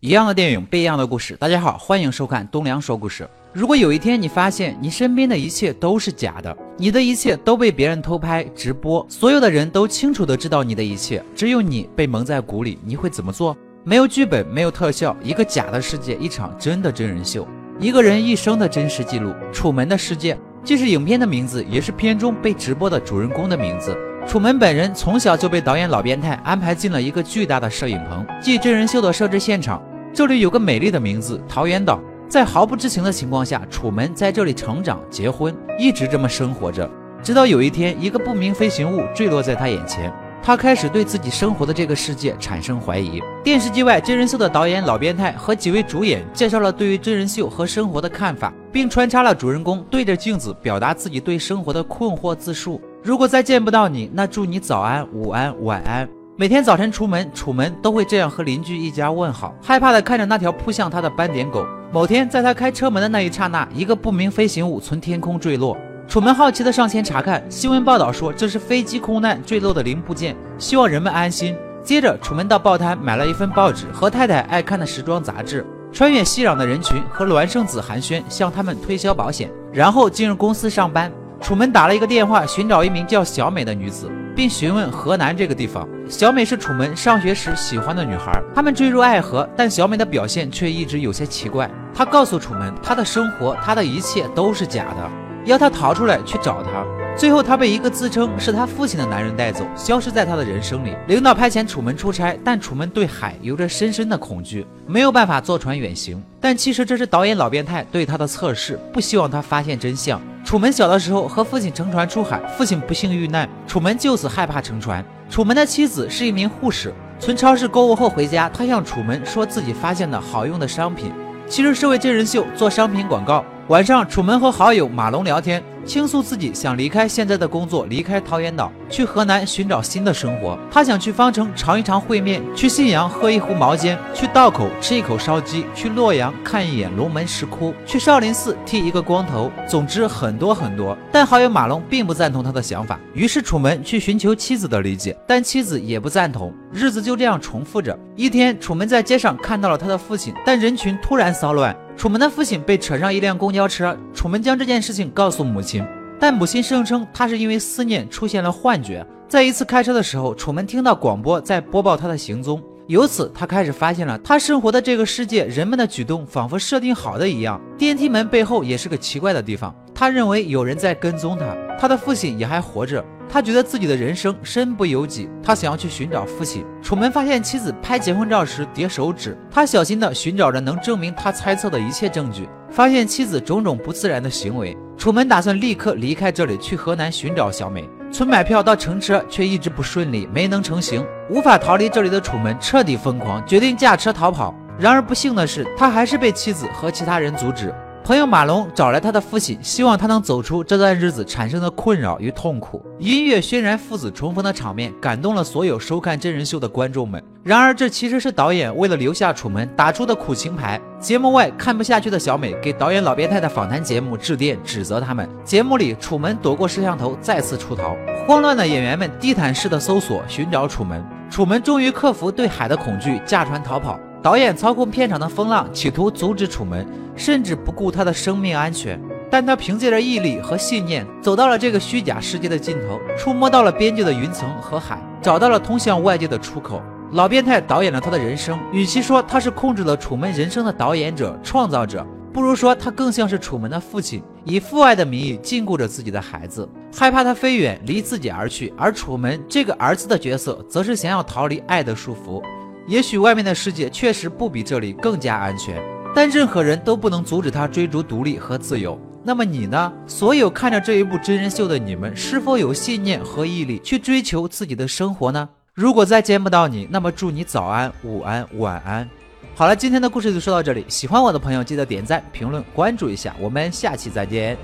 一样的电影，不一样的故事。大家好，欢迎收看东梁说故事。如果有一天你发现你身边的一切都是假的，你的一切都被别人偷拍、直播，所有的人都清楚的知道你的一切，只有你被蒙在鼓里，你会怎么做？没有剧本，没有特效，一个假的世界，一场真的真人秀，一个人一生的真实记录。楚门的世界，既是影片的名字，也是片中被直播的主人公的名字。楚门本人从小就被导演老变态安排进了一个巨大的摄影棚，即真人秀的设置现场。这里有个美丽的名字桃源岛，在毫不知情的情况下，楚门在这里成长、结婚，一直这么生活着。直到有一天，一个不明飞行物坠落在他眼前，他开始对自己生活的这个世界产生怀疑。电视机外，真人秀的导演老变态和几位主演介绍了对于真人秀和生活的看法，并穿插了主人公对着镜子表达自己对生活的困惑自述。如果再见不到你，那祝你早安、午安、晚安。每天早晨出门，楚门都会这样和邻居一家问好，害怕的看着那条扑向他的斑点狗。某天，在他开车门的那一刹那，一个不明飞行物从天空坠落。楚门好奇的上前查看，新闻报道说这是飞机空难坠落的零部件，希望人们安心。接着，楚门到报摊买了一份报纸和太太爱看的时装杂志，穿越熙攘的人群和孪生子寒暄，向他们推销保险，然后进入公司上班。楚门打了一个电话，寻找一名叫小美的女子。并询问河南这个地方。小美是楚门上学时喜欢的女孩，他们坠入爱河，但小美的表现却一直有些奇怪。她告诉楚门，她的生活，她的一切都是假的，要他逃出来去找她。最后，她被一个自称是他父亲的男人带走，消失在他的人生里。领导派遣楚门出差，但楚门对海有着深深的恐惧，没有办法坐船远行。但其实这是导演老变态对他的测试，不希望他发现真相。楚门小的时候和父亲乘船出海，父亲不幸遇难，楚门就此害怕乘船。楚门的妻子是一名护士，从超市购物后回家，她向楚门说自己发现的好用的商品，其实是为真人秀做商品广告。晚上，楚门和好友马龙聊天。倾诉自己想离开现在的工作，离开桃源岛，去河南寻找新的生活。他想去方城尝一尝烩面，去信阳喝一壶毛尖，去道口吃一口烧鸡，去洛阳看一眼龙门石窟，去少林寺剃一个光头。总之很多很多。但好友马龙并不赞同他的想法，于是楚门去寻求妻子的理解，但妻子也不赞同。日子就这样重复着。一天，楚门在街上看到了他的父亲，但人群突然骚乱。楚门的父亲被扯上一辆公交车，楚门将这件事情告诉母亲，但母亲声称他是因为思念出现了幻觉。在一次开车的时候，楚门听到广播在播报他的行踪，由此他开始发现了他生活的这个世界，人们的举动仿佛设定好的一样。电梯门背后也是个奇怪的地方，他认为有人在跟踪他，他的父亲也还活着。他觉得自己的人生身不由己，他想要去寻找父亲。楚门发现妻子拍结婚照时叠手指，他小心地寻找着能证明他猜测的一切证据，发现妻子种种不自然的行为。楚门打算立刻离开这里，去河南寻找小美。从买票到乘车却一直不顺利，没能成行。无法逃离这里的楚门彻底疯狂，决定驾车逃跑。然而不幸的是，他还是被妻子和其他人阻止。朋友马龙找来他的父亲，希望他能走出这段日子产生的困扰与痛苦。音乐渲染父子重逢的场面，感动了所有收看真人秀的观众们。然而，这其实是导演为了留下楚门打出的苦情牌。节目外看不下去的小美给导演老变态的访谈节目致电，指责他们。节目里，楚门躲过摄像头，再次出逃。慌乱的演员们地毯式的搜索寻找楚门。楚门终于克服对海的恐惧，驾船逃跑。导演操控片场的风浪，企图阻止楚门，甚至不顾他的生命安全。但他凭借着毅力和信念，走到了这个虚假世界的尽头，触摸到了边界的云层和海，找到了通向外界的出口。老变态导演了他的人生，与其说他是控制了楚门人生的导演者、创造者，不如说他更像是楚门的父亲，以父爱的名义禁锢着自己的孩子，害怕他飞远离自己而去。而楚门这个儿子的角色，则是想要逃离爱的束缚。也许外面的世界确实不比这里更加安全，但任何人都不能阻止他追逐独立和自由。那么你呢？所有看着这一部真人秀的你们，是否有信念和毅力去追求自己的生活呢？如果再见不到你，那么祝你早安、午安、晚安。好了，今天的故事就说到这里。喜欢我的朋友，记得点赞、评论、关注一下。我们下期再见。